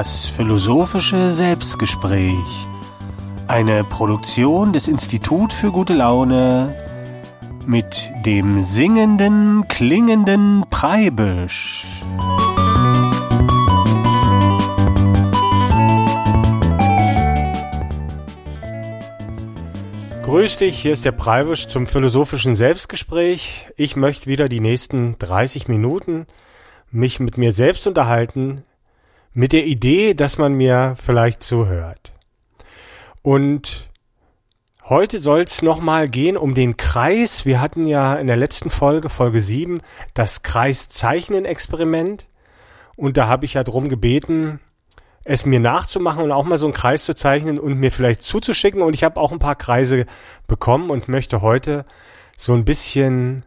Das philosophische Selbstgespräch. Eine Produktion des Institut für gute Laune mit dem singenden, klingenden Preibisch. Grüß dich, hier ist der Preibisch zum philosophischen Selbstgespräch. Ich möchte wieder die nächsten 30 Minuten mich mit mir selbst unterhalten, mit der Idee, dass man mir vielleicht zuhört. Und heute soll es nochmal gehen um den Kreis. Wir hatten ja in der letzten Folge, Folge 7, das Kreiszeichnen-Experiment. Und da habe ich ja drum gebeten, es mir nachzumachen und auch mal so einen Kreis zu zeichnen und mir vielleicht zuzuschicken. Und ich habe auch ein paar Kreise bekommen und möchte heute so ein bisschen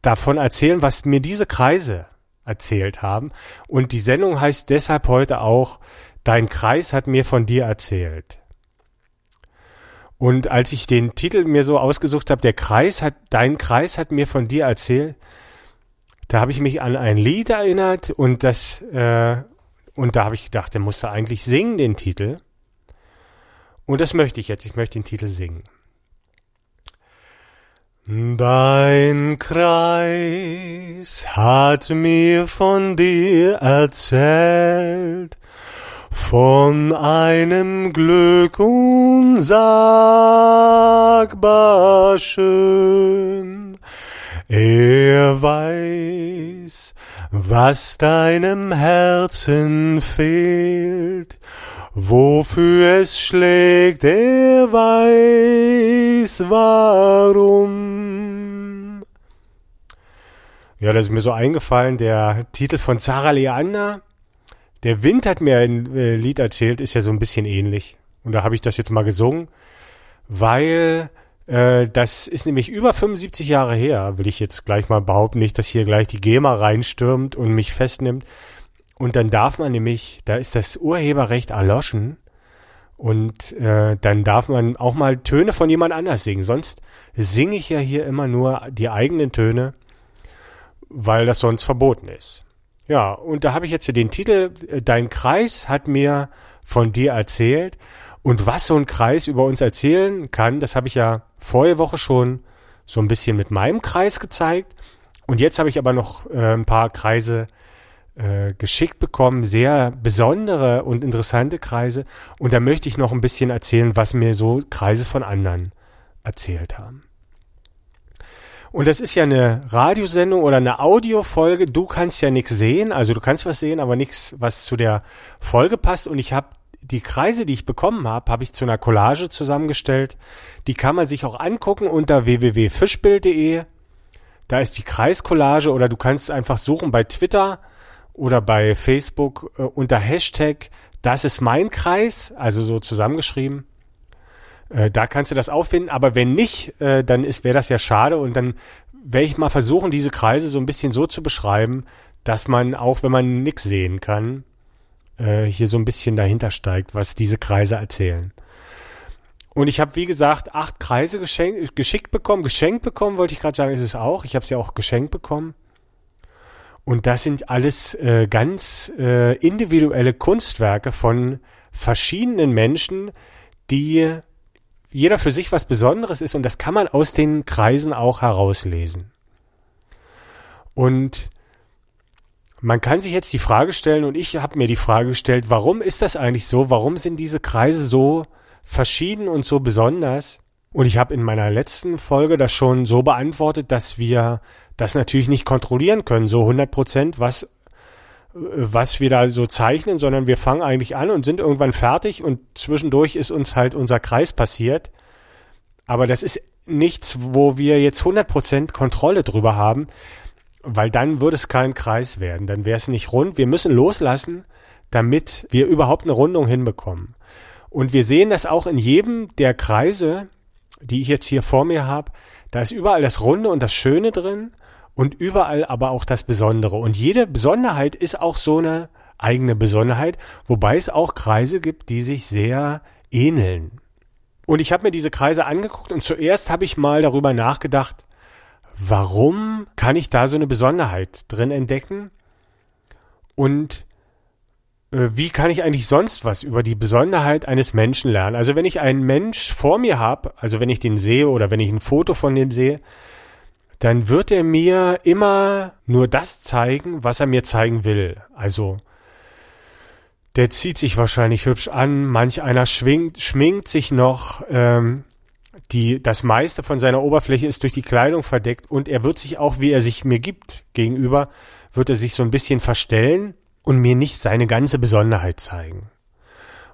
davon erzählen, was mir diese Kreise erzählt haben. Und die Sendung heißt deshalb heute auch, Dein Kreis hat mir von dir erzählt. Und als ich den Titel mir so ausgesucht habe, der Kreis hat, dein Kreis hat mir von dir erzählt, da habe ich mich an ein Lied erinnert und das, äh, und da habe ich gedacht, der musste eigentlich singen, den Titel. Und das möchte ich jetzt, ich möchte den Titel singen. Dein Kreis hat mir von dir erzählt, von einem Glück unsagbar schön. Er weiß, was deinem Herzen fehlt, Wofür es schlägt, er weiß warum. Ja, das ist mir so eingefallen, der Titel von Sarah Leander. Der Wind hat mir ein äh, Lied erzählt, ist ja so ein bisschen ähnlich. Und da habe ich das jetzt mal gesungen, weil äh, das ist nämlich über 75 Jahre her, will ich jetzt gleich mal behaupten, nicht, dass hier gleich die GEMA reinstürmt und mich festnimmt. Und dann darf man nämlich, da ist das Urheberrecht erloschen und äh, dann darf man auch mal Töne von jemand anders singen. Sonst singe ich ja hier immer nur die eigenen Töne, weil das sonst verboten ist. Ja, und da habe ich jetzt den Titel, äh, Dein Kreis hat mir von dir erzählt. Und was so ein Kreis über uns erzählen kann, das habe ich ja vorige Woche schon so ein bisschen mit meinem Kreis gezeigt. Und jetzt habe ich aber noch äh, ein paar Kreise äh, geschickt bekommen, sehr besondere und interessante Kreise. Und da möchte ich noch ein bisschen erzählen, was mir so Kreise von anderen erzählt haben. Und das ist ja eine Radiosendung oder eine Audiofolge. Du kannst ja nichts sehen, also du kannst was sehen, aber nichts, was zu der Folge passt. Und ich habe die Kreise, die ich bekommen habe, habe ich zu einer Collage zusammengestellt. Die kann man sich auch angucken unter www.fischbild.de. Da ist die Kreiscollage oder du kannst einfach suchen bei Twitter oder bei Facebook äh, unter Hashtag das ist mein Kreis, also so zusammengeschrieben. Äh, da kannst du das auffinden, aber wenn nicht, äh, dann ist wäre das ja schade und dann werde ich mal versuchen, diese Kreise so ein bisschen so zu beschreiben, dass man auch, wenn man nix sehen kann, äh, hier so ein bisschen dahinter steigt, was diese Kreise erzählen. Und ich habe, wie gesagt, acht Kreise geschenkt, geschickt bekommen, geschenkt bekommen, wollte ich gerade sagen, ist es auch. Ich habe sie auch geschenkt bekommen. Und das sind alles äh, ganz äh, individuelle Kunstwerke von verschiedenen Menschen, die jeder für sich was Besonderes ist und das kann man aus den Kreisen auch herauslesen. Und man kann sich jetzt die Frage stellen, und ich habe mir die Frage gestellt, warum ist das eigentlich so? Warum sind diese Kreise so verschieden und so besonders? Und ich habe in meiner letzten Folge das schon so beantwortet, dass wir das natürlich nicht kontrollieren können, so 100 Prozent, was, was wir da so zeichnen, sondern wir fangen eigentlich an und sind irgendwann fertig und zwischendurch ist uns halt unser Kreis passiert. Aber das ist nichts, wo wir jetzt 100 Prozent Kontrolle drüber haben, weil dann würde es kein Kreis werden, dann wäre es nicht rund. Wir müssen loslassen, damit wir überhaupt eine Rundung hinbekommen. Und wir sehen das auch in jedem der Kreise, die ich jetzt hier vor mir habe. Da ist überall das Runde und das Schöne drin und überall aber auch das Besondere. Und jede Besonderheit ist auch so eine eigene Besonderheit, wobei es auch Kreise gibt, die sich sehr ähneln. Und ich habe mir diese Kreise angeguckt und zuerst habe ich mal darüber nachgedacht, warum kann ich da so eine Besonderheit drin entdecken? Und äh, wie kann ich eigentlich sonst was über die Besonderheit eines Menschen lernen? Also wenn ich einen Mensch vor mir habe, also wenn ich den sehe oder wenn ich ein Foto von dem sehe, dann wird er mir immer nur das zeigen, was er mir zeigen will. Also der zieht sich wahrscheinlich hübsch an, manch einer schwingt, schminkt sich noch, ähm, die, das meiste von seiner Oberfläche ist durch die Kleidung verdeckt und er wird sich auch, wie er sich mir gibt, gegenüber, wird er sich so ein bisschen verstellen und mir nicht seine ganze Besonderheit zeigen.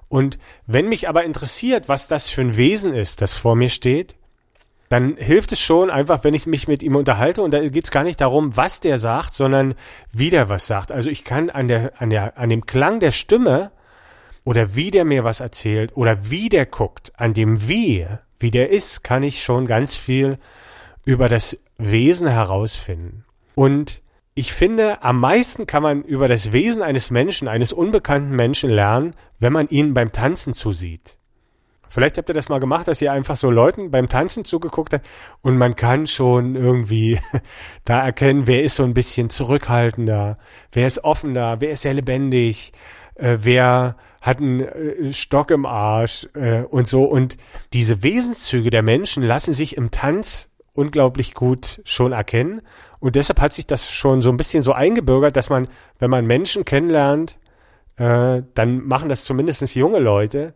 Und wenn mich aber interessiert, was das für ein Wesen ist, das vor mir steht, dann hilft es schon einfach, wenn ich mich mit ihm unterhalte und da geht es gar nicht darum, was der sagt, sondern wie der was sagt. Also ich kann an der, an der, an dem Klang der Stimme oder wie der mir was erzählt oder wie der guckt, an dem wie, wie der ist, kann ich schon ganz viel über das Wesen herausfinden. Und ich finde, am meisten kann man über das Wesen eines Menschen, eines unbekannten Menschen lernen, wenn man ihnen beim Tanzen zusieht. Vielleicht habt ihr das mal gemacht, dass ihr einfach so Leuten beim Tanzen zugeguckt habt und man kann schon irgendwie da erkennen, wer ist so ein bisschen zurückhaltender, wer ist offener, wer ist sehr lebendig, äh, wer hat einen äh, Stock im Arsch äh, und so. Und diese Wesenszüge der Menschen lassen sich im Tanz unglaublich gut schon erkennen. Und deshalb hat sich das schon so ein bisschen so eingebürgert, dass man, wenn man Menschen kennenlernt, äh, dann machen das zumindest junge Leute,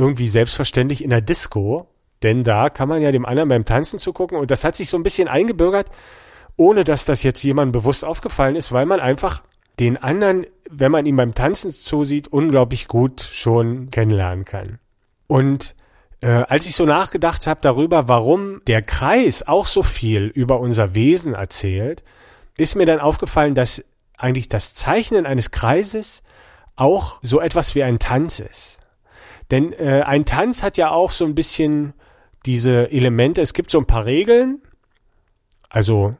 irgendwie selbstverständlich in der Disco, denn da kann man ja dem anderen beim Tanzen zugucken und das hat sich so ein bisschen eingebürgert, ohne dass das jetzt jemandem bewusst aufgefallen ist, weil man einfach den anderen, wenn man ihm beim Tanzen zusieht, unglaublich gut schon kennenlernen kann. Und äh, als ich so nachgedacht habe darüber, warum der Kreis auch so viel über unser Wesen erzählt, ist mir dann aufgefallen, dass eigentlich das Zeichnen eines Kreises auch so etwas wie ein Tanz ist. Denn äh, ein Tanz hat ja auch so ein bisschen diese Elemente. Es gibt so ein paar Regeln. Also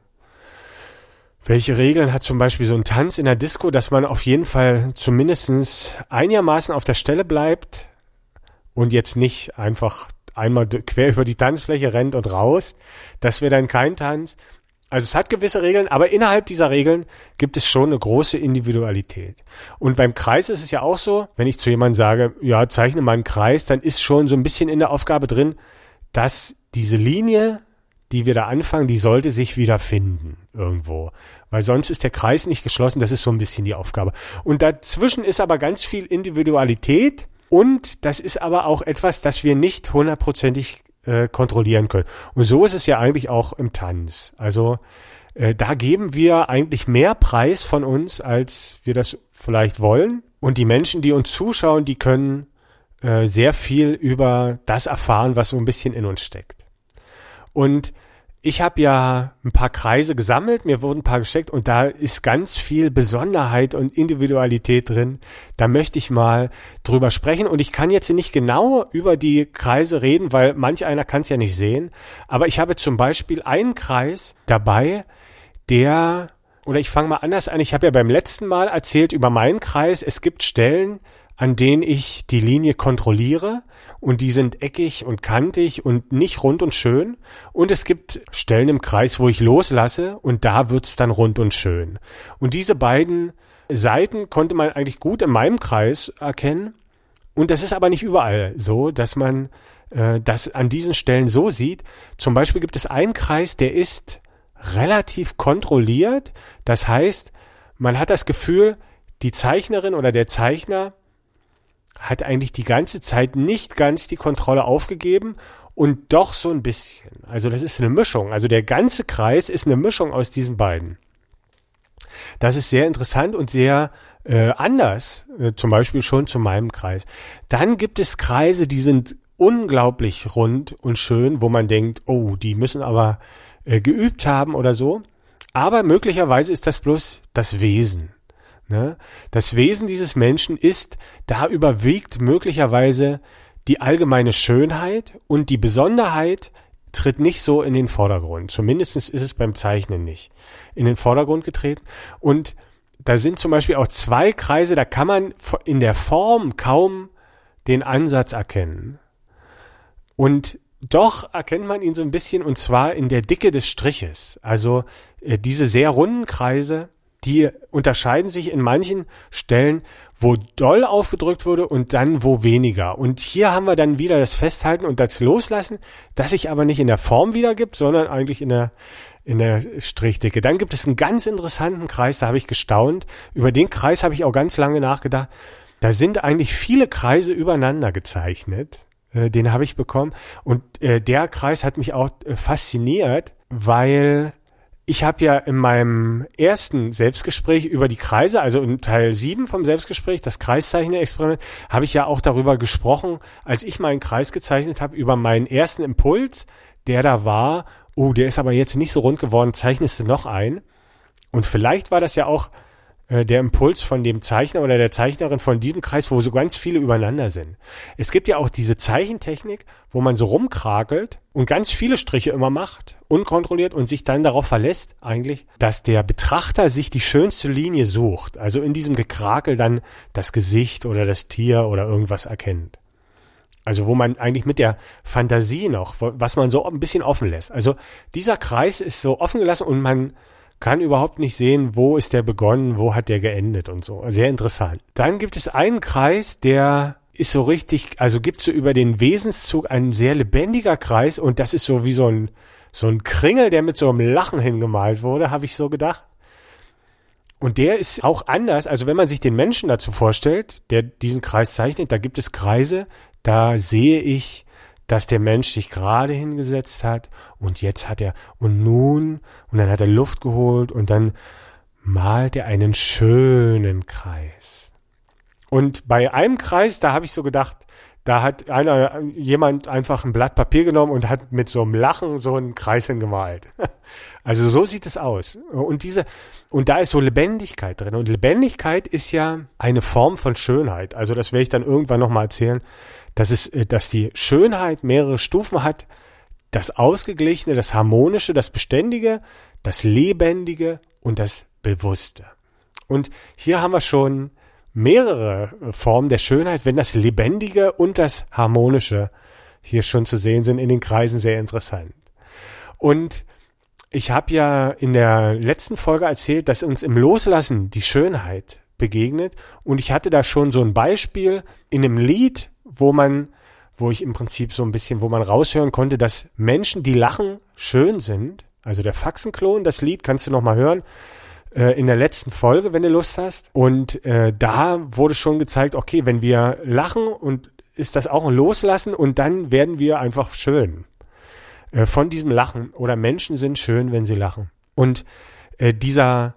welche Regeln hat zum Beispiel so ein Tanz in der Disco, dass man auf jeden Fall zumindestens einigermaßen auf der Stelle bleibt und jetzt nicht einfach einmal quer über die Tanzfläche rennt und raus. Das wäre dann kein Tanz. Also es hat gewisse Regeln, aber innerhalb dieser Regeln gibt es schon eine große Individualität. Und beim Kreis ist es ja auch so, wenn ich zu jemandem sage, ja, zeichne mal einen Kreis, dann ist schon so ein bisschen in der Aufgabe drin, dass diese Linie, die wir da anfangen, die sollte sich wieder finden irgendwo. Weil sonst ist der Kreis nicht geschlossen, das ist so ein bisschen die Aufgabe. Und dazwischen ist aber ganz viel Individualität und das ist aber auch etwas, das wir nicht hundertprozentig äh, kontrollieren können. Und so ist es ja eigentlich auch im Tanz. Also äh, da geben wir eigentlich mehr Preis von uns, als wir das vielleicht wollen. Und die Menschen, die uns zuschauen, die können äh, sehr viel über das erfahren, was so ein bisschen in uns steckt. Und ich habe ja ein paar Kreise gesammelt, mir wurden ein paar gesteckt und da ist ganz viel Besonderheit und Individualität drin. Da möchte ich mal drüber sprechen und ich kann jetzt nicht genau über die Kreise reden, weil manch einer kann es ja nicht sehen. Aber ich habe zum Beispiel einen Kreis dabei, der oder ich fange mal anders an. Ich habe ja beim letzten Mal erzählt über meinen Kreis. Es gibt Stellen, an denen ich die Linie kontrolliere und die sind eckig und kantig und nicht rund und schön. Und es gibt Stellen im Kreis, wo ich loslasse und da wird's dann rund und schön. Und diese beiden Seiten konnte man eigentlich gut in meinem Kreis erkennen. Und das ist aber nicht überall so, dass man äh, das an diesen Stellen so sieht. Zum Beispiel gibt es einen Kreis, der ist relativ kontrolliert. Das heißt, man hat das Gefühl, die Zeichnerin oder der Zeichner hat eigentlich die ganze Zeit nicht ganz die Kontrolle aufgegeben und doch so ein bisschen. Also das ist eine Mischung. Also der ganze Kreis ist eine Mischung aus diesen beiden. Das ist sehr interessant und sehr äh, anders, äh, zum Beispiel schon zu meinem Kreis. Dann gibt es Kreise, die sind unglaublich rund und schön, wo man denkt, oh, die müssen aber äh, geübt haben oder so. Aber möglicherweise ist das bloß das Wesen. Ne? Das Wesen dieses Menschen ist, da überwiegt möglicherweise die allgemeine Schönheit und die Besonderheit tritt nicht so in den Vordergrund. Zumindest ist es beim Zeichnen nicht in den Vordergrund getreten. Und da sind zum Beispiel auch zwei Kreise, da kann man in der Form kaum den Ansatz erkennen. Und doch erkennt man ihn so ein bisschen und zwar in der Dicke des Striches. Also äh, diese sehr runden Kreise, die unterscheiden sich in manchen Stellen, wo doll aufgedrückt wurde und dann wo weniger. Und hier haben wir dann wieder das Festhalten und das Loslassen, das sich aber nicht in der Form wiedergibt, sondern eigentlich in der, in der Strichdicke. Dann gibt es einen ganz interessanten Kreis, da habe ich gestaunt. Über den Kreis habe ich auch ganz lange nachgedacht. Da sind eigentlich viele Kreise übereinander gezeichnet. Äh, den habe ich bekommen. Und äh, der Kreis hat mich auch äh, fasziniert, weil ich habe ja in meinem ersten Selbstgespräch über die Kreise, also in Teil 7 vom Selbstgespräch, das Kreiszeichner-Experiment, habe ich ja auch darüber gesprochen, als ich meinen Kreis gezeichnet habe, über meinen ersten Impuls, der da war, oh, der ist aber jetzt nicht so rund geworden, zeichnest du noch ein. Und vielleicht war das ja auch der Impuls von dem Zeichner oder der Zeichnerin von diesem Kreis, wo so ganz viele übereinander sind. Es gibt ja auch diese Zeichentechnik, wo man so rumkrakelt und ganz viele Striche immer macht, unkontrolliert und sich dann darauf verlässt, eigentlich, dass der Betrachter sich die schönste Linie sucht. Also in diesem Gekrakel dann das Gesicht oder das Tier oder irgendwas erkennt. Also wo man eigentlich mit der Fantasie noch, was man so ein bisschen offen lässt. Also dieser Kreis ist so offen gelassen und man kann überhaupt nicht sehen, wo ist der begonnen, wo hat der geendet und so. Sehr interessant. Dann gibt es einen Kreis, der ist so richtig, also gibt so über den Wesenszug ein sehr lebendiger Kreis und das ist so wie so ein, so ein Kringel, der mit so einem Lachen hingemalt wurde, habe ich so gedacht. Und der ist auch anders, also wenn man sich den Menschen dazu vorstellt, der diesen Kreis zeichnet, da gibt es Kreise, da sehe ich dass der Mensch sich gerade hingesetzt hat und jetzt hat er und nun und dann hat er Luft geholt und dann malt er einen schönen Kreis. Und bei einem Kreis, da habe ich so gedacht, da hat einer, jemand einfach ein Blatt Papier genommen und hat mit so einem Lachen so einen Kreis hingemalt. Also so sieht es aus. Und diese, und da ist so Lebendigkeit drin. Und Lebendigkeit ist ja eine Form von Schönheit. Also das werde ich dann irgendwann nochmal erzählen dass es, äh, dass die Schönheit mehrere Stufen hat. Das Ausgeglichene, das Harmonische, das Beständige, das Lebendige und das Bewusste. Und hier haben wir schon mehrere äh, Formen der Schönheit, wenn das Lebendige und das Harmonische hier schon zu sehen sind in den Kreisen sehr interessant. Und ich habe ja in der letzten Folge erzählt, dass uns im Loslassen die Schönheit begegnet und ich hatte da schon so ein Beispiel in einem Lied, wo man, wo ich im Prinzip so ein bisschen, wo man raushören konnte, dass Menschen, die lachen, schön sind. Also der Faxenklon, das Lied kannst du noch mal hören äh, in der letzten Folge, wenn du Lust hast. Und äh, da wurde schon gezeigt, okay, wenn wir lachen und ist das auch ein Loslassen und dann werden wir einfach schön äh, von diesem Lachen. Oder Menschen sind schön, wenn sie lachen. Und äh, dieser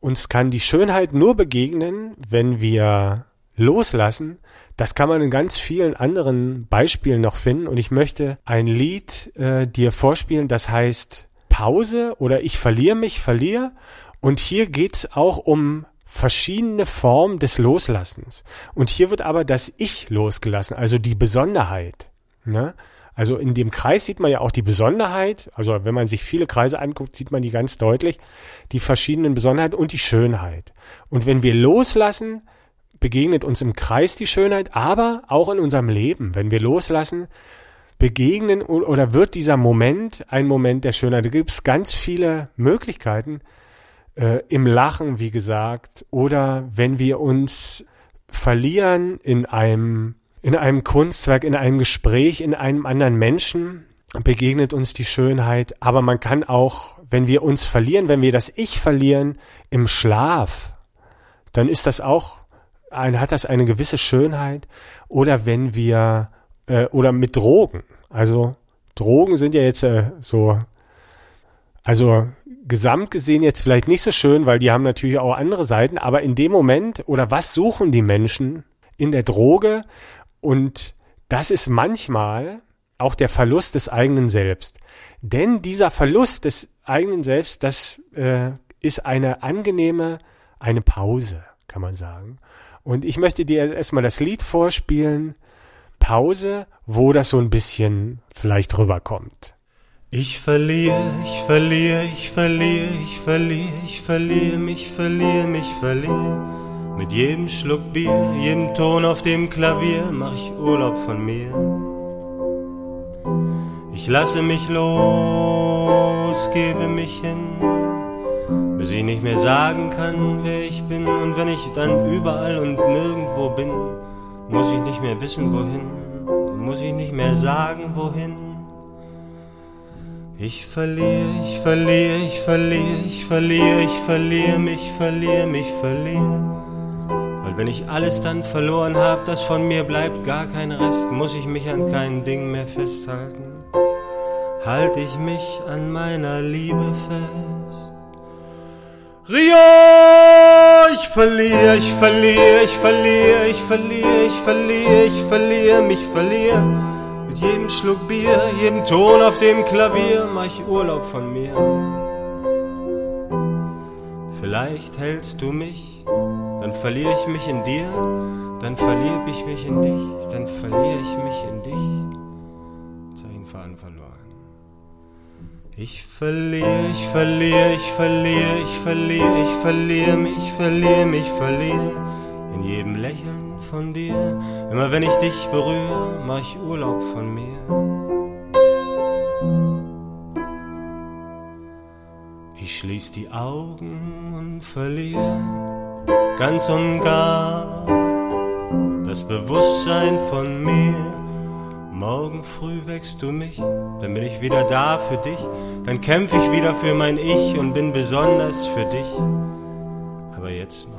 uns kann die Schönheit nur begegnen, wenn wir loslassen, das kann man in ganz vielen anderen Beispielen noch finden. Und ich möchte ein Lied äh, dir vorspielen, das heißt Pause oder Ich verliere mich, verliere. Und hier geht's auch um verschiedene Formen des Loslassens. Und hier wird aber das Ich losgelassen, also die Besonderheit. Ne? Also in dem Kreis sieht man ja auch die Besonderheit. Also wenn man sich viele Kreise anguckt, sieht man die ganz deutlich. Die verschiedenen Besonderheiten und die Schönheit. Und wenn wir loslassen, begegnet uns im Kreis die Schönheit, aber auch in unserem Leben. Wenn wir loslassen, begegnen oder wird dieser Moment ein Moment der Schönheit. Da gibt es ganz viele Möglichkeiten äh, im Lachen, wie gesagt, oder wenn wir uns verlieren in einem in einem Kunstwerk, in einem Gespräch, in einem anderen Menschen, begegnet uns die Schönheit. Aber man kann auch, wenn wir uns verlieren, wenn wir das Ich verlieren im Schlaf, dann ist das auch ein, hat das eine gewisse Schönheit oder wenn wir äh, oder mit Drogen. Also Drogen sind ja jetzt äh, so, also gesamt gesehen jetzt vielleicht nicht so schön, weil die haben natürlich auch andere Seiten, aber in dem Moment oder was suchen die Menschen in der Droge und das ist manchmal auch der Verlust des eigenen Selbst. Denn dieser Verlust des eigenen Selbst, das äh, ist eine angenehme, eine Pause, kann man sagen. Und ich möchte dir erstmal das Lied vorspielen, Pause, wo das so ein bisschen vielleicht rüberkommt. Ich verliere, ich verliere, ich verliere, ich verliere, ich verliere mich, verliere mich, verliere. Mit jedem Schluck Bier, jedem Ton auf dem Klavier mach ich Urlaub von mir. Ich lasse mich los, gebe mich hin ich nicht mehr sagen kann, wer ich bin. Und wenn ich dann überall und nirgendwo bin, muss ich nicht mehr wissen, wohin, muss ich nicht mehr sagen, wohin. Ich verliere, ich verliere, ich verliere, ich verliere, ich verliere mich, verliere mich, verliere. Weil wenn ich alles dann verloren hab, das von mir bleibt gar kein Rest, muss ich mich an kein Ding mehr festhalten. Halt ich mich an meiner Liebe fest. Rio, ich verliere, ich verliere, ich verliere, ich verliere, ich verliere, ich verliere, mich verliere. Mit jedem Schluck Bier, jedem Ton auf dem Klavier mach ich Urlaub von mir. Vielleicht hältst du mich, dann verliere ich mich in dir, dann verliere ich mich in dich, dann verliere ich mich in dich. Ich verliere, ich verliere, ich verliere, ich verliere, ich verliere mich, verliere mich, verliere in jedem Lächeln von dir. Immer wenn ich dich berühre, mach ich Urlaub von mir. Ich schließ die Augen und verliere ganz und gar das Bewusstsein von mir. Morgen früh wächst du mich, dann bin ich wieder da für dich, dann kämpf ich wieder für mein Ich und bin besonders für dich. Aber jetzt noch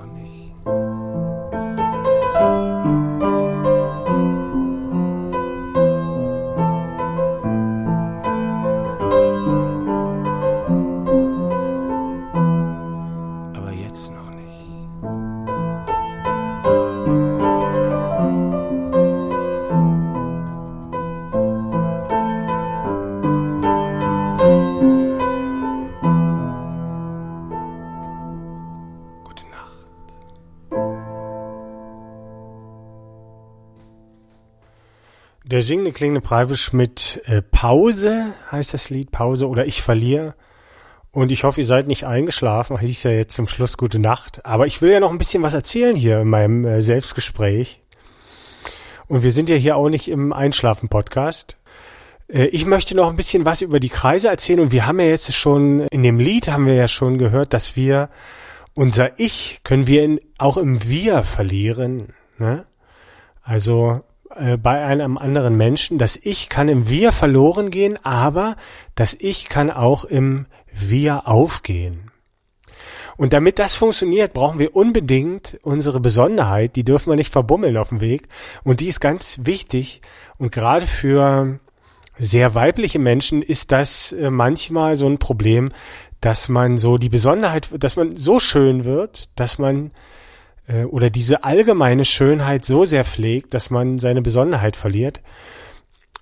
Der singende klingende Preibisch mit äh, Pause heißt das Lied, Pause oder Ich verliere. Und ich hoffe, ihr seid nicht eingeschlafen. Hieß ja jetzt zum Schluss gute Nacht. Aber ich will ja noch ein bisschen was erzählen hier in meinem äh, Selbstgespräch. Und wir sind ja hier auch nicht im Einschlafen-Podcast. Äh, ich möchte noch ein bisschen was über die Kreise erzählen. Und wir haben ja jetzt schon, in dem Lied haben wir ja schon gehört, dass wir unser Ich können wir in, auch im Wir verlieren. Ne? Also äh, bei einem anderen Menschen. Das Ich kann im Wir verloren gehen, aber das Ich kann auch im Wir aufgehen. Und damit das funktioniert, brauchen wir unbedingt unsere Besonderheit. Die dürfen wir nicht verbummeln auf dem Weg. Und die ist ganz wichtig. Und gerade für sehr weibliche Menschen ist das äh, manchmal so ein Problem, dass man so die Besonderheit, dass man so schön wird, dass man äh, oder diese allgemeine Schönheit so sehr pflegt, dass man seine Besonderheit verliert.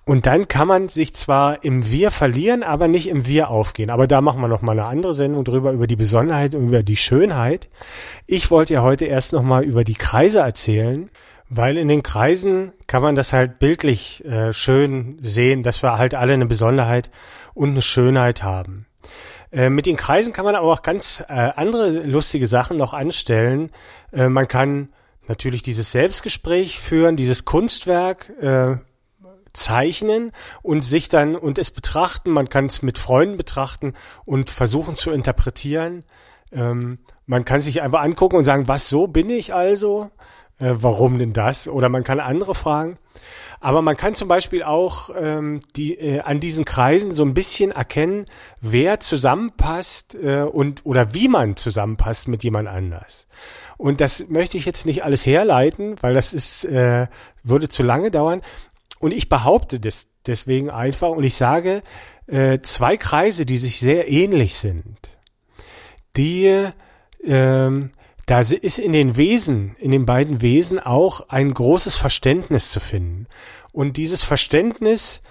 Und dann kann man sich zwar im Wir verlieren, aber nicht im Wir aufgehen. Aber da machen wir noch mal eine andere Sendung drüber, über die Besonderheit und über die Schönheit. Ich wollte ja heute erst noch mal über die Kreise erzählen, weil in den Kreisen kann man das halt bildlich äh, schön sehen, dass wir halt alle eine Besonderheit und eine Schönheit haben. Äh, mit den Kreisen kann man aber auch ganz äh, andere lustige Sachen noch anstellen. Äh, man kann natürlich dieses Selbstgespräch führen, dieses Kunstwerk äh, zeichnen und sich dann und es betrachten. Man kann es mit Freunden betrachten und versuchen zu interpretieren. Ähm, man kann sich einfach angucken und sagen, was so bin ich also? Äh, warum denn das? Oder man kann andere fragen. Aber man kann zum Beispiel auch ähm, die, äh, an diesen Kreisen so ein bisschen erkennen, wer zusammenpasst äh, und oder wie man zusammenpasst mit jemand anders. Und das möchte ich jetzt nicht alles herleiten, weil das ist äh, würde zu lange dauern. Und ich behaupte das deswegen einfach und ich sage äh, zwei Kreise, die sich sehr ähnlich sind, die ähm, da ist in den Wesen, in den beiden Wesen auch ein großes Verständnis zu finden. Und dieses Verständnis,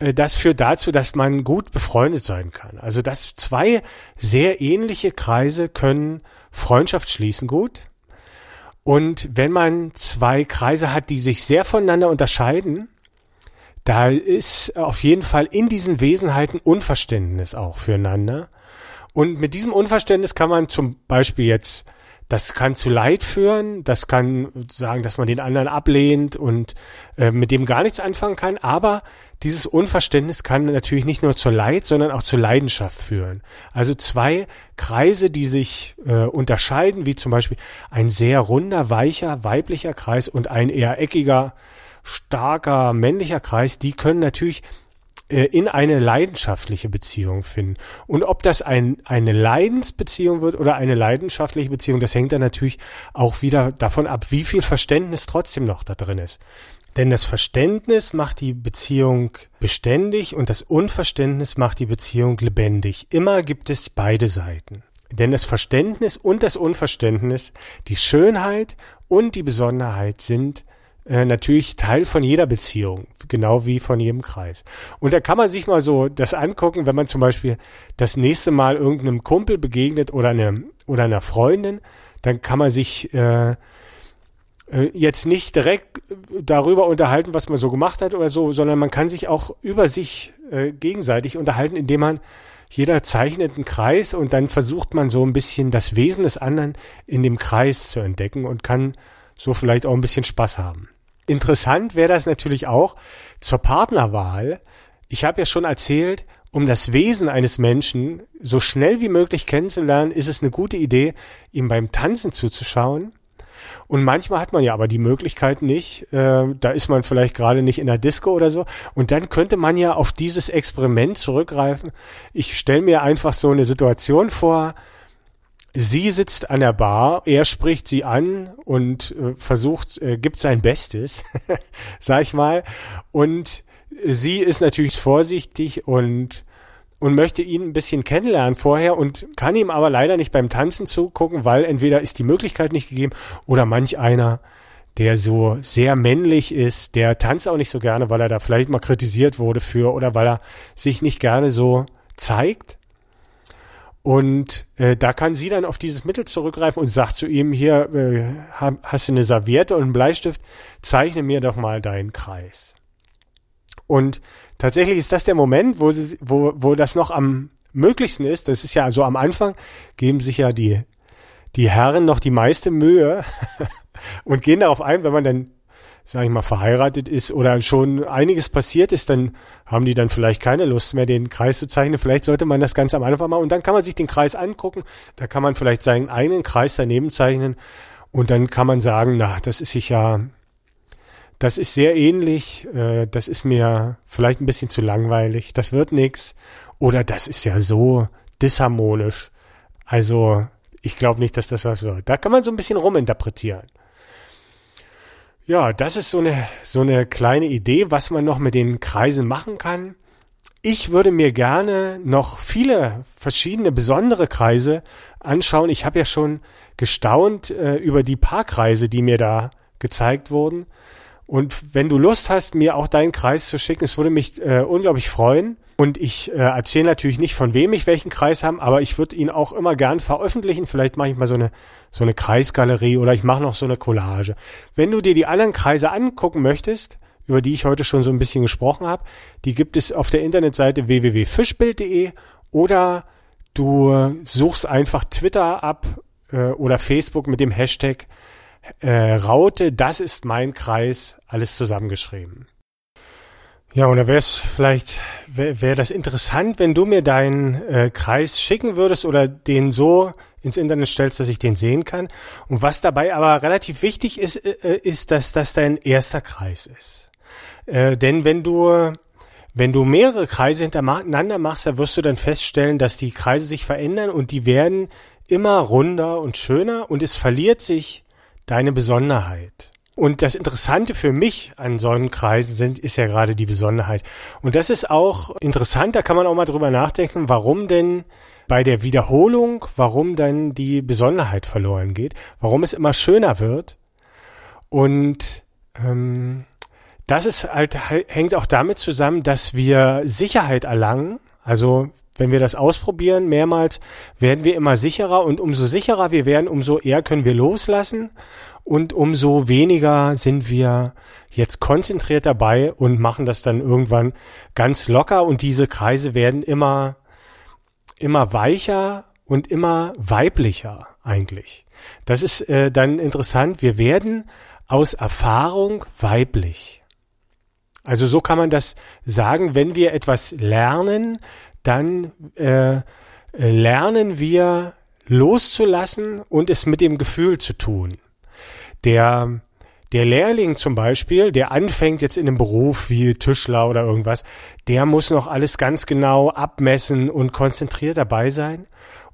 äh, das führt dazu, dass man gut befreundet sein kann. Also dass zwei sehr ähnliche Kreise können Freundschaft schließen gut. Und wenn man zwei Kreise hat, die sich sehr voneinander unterscheiden, da ist auf jeden Fall in diesen Wesenheiten Unverständnis auch füreinander. Und mit diesem Unverständnis kann man zum Beispiel jetzt das kann zu Leid führen, das kann sagen, dass man den anderen ablehnt und äh, mit dem gar nichts anfangen kann, aber dieses Unverständnis kann natürlich nicht nur zu Leid, sondern auch zu Leidenschaft führen. Also zwei Kreise, die sich äh, unterscheiden, wie zum Beispiel ein sehr runder, weicher, weiblicher Kreis und ein eher eckiger, starker, männlicher Kreis, die können natürlich in eine leidenschaftliche Beziehung finden. Und ob das ein, eine Leidensbeziehung wird oder eine leidenschaftliche Beziehung, das hängt dann natürlich auch wieder davon ab, wie viel Verständnis trotzdem noch da drin ist. Denn das Verständnis macht die Beziehung beständig und das Unverständnis macht die Beziehung lebendig. Immer gibt es beide Seiten. Denn das Verständnis und das Unverständnis, die Schönheit und die Besonderheit sind äh, natürlich Teil von jeder Beziehung, genau wie von jedem Kreis. Und da kann man sich mal so das angucken, wenn man zum Beispiel das nächste Mal irgendeinem Kumpel begegnet oder einem oder einer Freundin, dann kann man sich äh, äh, jetzt nicht direkt darüber unterhalten, was man so gemacht hat oder so, sondern man kann sich auch über sich äh, gegenseitig unterhalten, indem man jeder zeichnet einen Kreis und dann versucht man so ein bisschen das Wesen des anderen in dem Kreis zu entdecken und kann so vielleicht auch ein bisschen Spaß haben. Interessant wäre das natürlich auch zur Partnerwahl. Ich habe ja schon erzählt, um das Wesen eines Menschen so schnell wie möglich kennenzulernen, ist es eine gute Idee, ihm beim Tanzen zuzuschauen. Und manchmal hat man ja aber die Möglichkeit nicht. Äh, da ist man vielleicht gerade nicht in der Disco oder so. Und dann könnte man ja auf dieses Experiment zurückgreifen. Ich stelle mir einfach so eine Situation vor, Sie sitzt an der Bar, er spricht sie an und äh, versucht, äh, gibt sein Bestes, sag ich mal. Und sie ist natürlich vorsichtig und und möchte ihn ein bisschen kennenlernen vorher und kann ihm aber leider nicht beim Tanzen zugucken, weil entweder ist die Möglichkeit nicht gegeben oder manch einer, der so sehr männlich ist, der tanzt auch nicht so gerne, weil er da vielleicht mal kritisiert wurde für oder weil er sich nicht gerne so zeigt. Und äh, da kann sie dann auf dieses Mittel zurückgreifen und sagt zu ihm, hier äh, hast du eine Serviette und einen Bleistift, zeichne mir doch mal deinen Kreis. Und tatsächlich ist das der Moment, wo, sie, wo, wo das noch am möglichsten ist. Das ist ja so am Anfang, geben sich ja die, die Herren noch die meiste Mühe und gehen darauf ein, wenn man dann sag ich mal, verheiratet ist oder schon einiges passiert ist, dann haben die dann vielleicht keine Lust mehr, den Kreis zu zeichnen. Vielleicht sollte man das Ganze am Anfang machen und dann kann man sich den Kreis angucken. Da kann man vielleicht seinen eigenen Kreis daneben zeichnen und dann kann man sagen, na, das ist sich ja, das ist sehr ähnlich, äh, das ist mir vielleicht ein bisschen zu langweilig, das wird nix oder das ist ja so disharmonisch. Also, ich glaube nicht, dass das was soll. Da kann man so ein bisschen ruminterpretieren. Ja, das ist so eine, so eine kleine Idee, was man noch mit den Kreisen machen kann. Ich würde mir gerne noch viele verschiedene besondere Kreise anschauen. Ich habe ja schon gestaunt äh, über die paar Kreise, die mir da gezeigt wurden. Und wenn du Lust hast, mir auch deinen Kreis zu schicken, es würde mich äh, unglaublich freuen. Und ich äh, erzähle natürlich nicht, von wem ich welchen Kreis habe, aber ich würde ihn auch immer gern veröffentlichen. Vielleicht mache ich mal so eine, so eine Kreisgalerie oder ich mache noch so eine Collage. Wenn du dir die anderen Kreise angucken möchtest, über die ich heute schon so ein bisschen gesprochen habe, die gibt es auf der Internetseite www.fischbild.de oder du suchst einfach Twitter ab äh, oder Facebook mit dem Hashtag äh, Raute, das ist mein Kreis, alles zusammengeschrieben. Ja, und da wäre es vielleicht, wäre wär das interessant, wenn du mir deinen äh, Kreis schicken würdest oder den so ins Internet stellst, dass ich den sehen kann. Und was dabei aber relativ wichtig ist, äh, äh ist, dass das dein erster Kreis ist. Äh, denn wenn du wenn du mehrere Kreise hintereinander machst, da wirst du dann feststellen, dass die Kreise sich verändern und die werden immer runder und schöner und es verliert sich deine Besonderheit. Und das Interessante für mich an solchen Kreisen sind, ist ja gerade die Besonderheit. Und das ist auch interessant, da kann man auch mal drüber nachdenken, warum denn bei der Wiederholung, warum dann die Besonderheit verloren geht, warum es immer schöner wird. Und ähm, das ist halt, hängt auch damit zusammen, dass wir Sicherheit erlangen. Also wenn wir das ausprobieren mehrmals, werden wir immer sicherer und umso sicherer wir werden, umso eher können wir loslassen und umso weniger sind wir jetzt konzentriert dabei und machen das dann irgendwann ganz locker und diese Kreise werden immer, immer weicher und immer weiblicher eigentlich. Das ist äh, dann interessant. Wir werden aus Erfahrung weiblich. Also so kann man das sagen, wenn wir etwas lernen, dann äh, lernen wir loszulassen und es mit dem Gefühl zu tun. Der, der Lehrling zum Beispiel, der anfängt jetzt in einem Beruf wie Tischler oder irgendwas, der muss noch alles ganz genau abmessen und konzentriert dabei sein.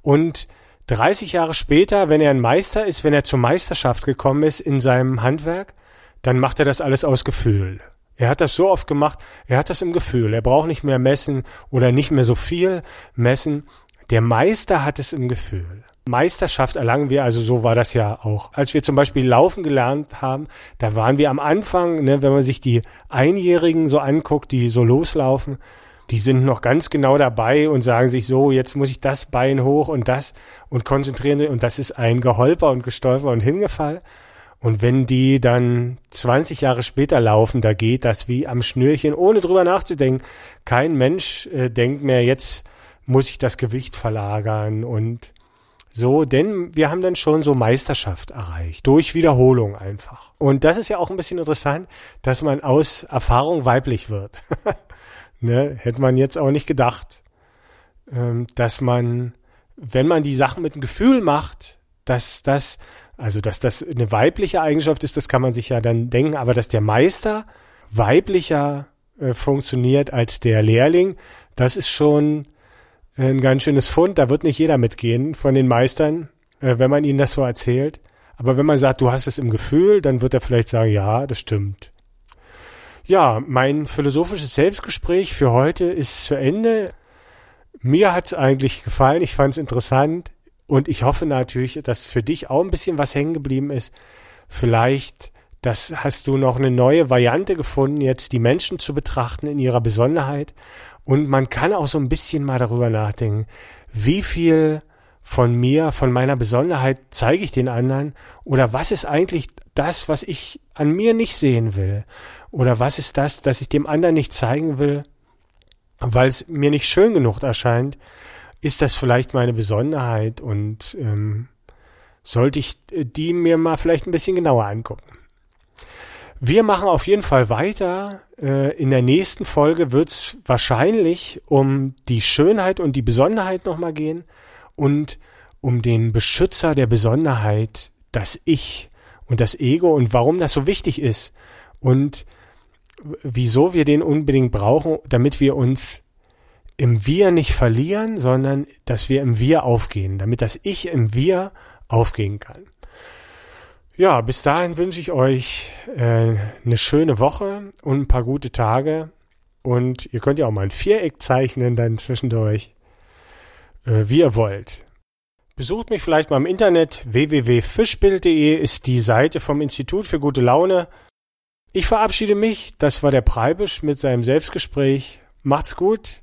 Und 30 Jahre später, wenn er ein Meister ist, wenn er zur Meisterschaft gekommen ist in seinem Handwerk, dann macht er das alles aus Gefühl. Er hat das so oft gemacht, er hat das im Gefühl. Er braucht nicht mehr messen oder nicht mehr so viel messen. Der Meister hat es im Gefühl. Meisterschaft erlangen wir, also so war das ja auch. Als wir zum Beispiel laufen gelernt haben, da waren wir am Anfang, ne, wenn man sich die Einjährigen so anguckt, die so loslaufen, die sind noch ganz genau dabei und sagen sich so, jetzt muss ich das Bein hoch und das und konzentrieren und das ist ein Geholper und Gestolper und Hingefall. Und wenn die dann 20 Jahre später laufen, da geht das wie am Schnürchen, ohne drüber nachzudenken. Kein Mensch äh, denkt mehr, jetzt muss ich das Gewicht verlagern und so, denn wir haben dann schon so Meisterschaft erreicht, durch Wiederholung einfach. Und das ist ja auch ein bisschen interessant, dass man aus Erfahrung weiblich wird. ne? Hätte man jetzt auch nicht gedacht, ähm, dass man, wenn man die Sachen mit einem Gefühl macht, dass das also, dass das eine weibliche Eigenschaft ist, das kann man sich ja dann denken, aber dass der Meister weiblicher äh, funktioniert als der Lehrling, das ist schon ein ganz schönes Fund. Da wird nicht jeder mitgehen von den Meistern, äh, wenn man ihnen das so erzählt. Aber wenn man sagt, du hast es im Gefühl, dann wird er vielleicht sagen, ja, das stimmt. Ja, mein philosophisches Selbstgespräch für heute ist zu Ende. Mir hat es eigentlich gefallen. Ich fand es interessant. Und ich hoffe natürlich, dass für dich auch ein bisschen was hängen geblieben ist. Vielleicht, das hast du noch eine neue Variante gefunden, jetzt die Menschen zu betrachten in ihrer Besonderheit. Und man kann auch so ein bisschen mal darüber nachdenken, wie viel von mir, von meiner Besonderheit zeige ich den anderen? Oder was ist eigentlich das, was ich an mir nicht sehen will? Oder was ist das, dass ich dem anderen nicht zeigen will, weil es mir nicht schön genug erscheint? Ist das vielleicht meine Besonderheit und ähm, sollte ich äh, die mir mal vielleicht ein bisschen genauer angucken. Wir machen auf jeden Fall weiter. Äh, in der nächsten Folge wird es wahrscheinlich um die Schönheit und die Besonderheit nochmal gehen und um den Beschützer der Besonderheit, das Ich und das Ego und warum das so wichtig ist und wieso wir den unbedingt brauchen, damit wir uns im Wir nicht verlieren, sondern dass wir im Wir aufgehen, damit das Ich im Wir aufgehen kann. Ja, bis dahin wünsche ich euch äh, eine schöne Woche und ein paar gute Tage. Und ihr könnt ja auch mal ein Viereck zeichnen dann zwischendurch, äh, wie ihr wollt. Besucht mich vielleicht mal im Internet. www.fischbild.de ist die Seite vom Institut für gute Laune. Ich verabschiede mich. Das war der Preibisch mit seinem Selbstgespräch. Macht's gut.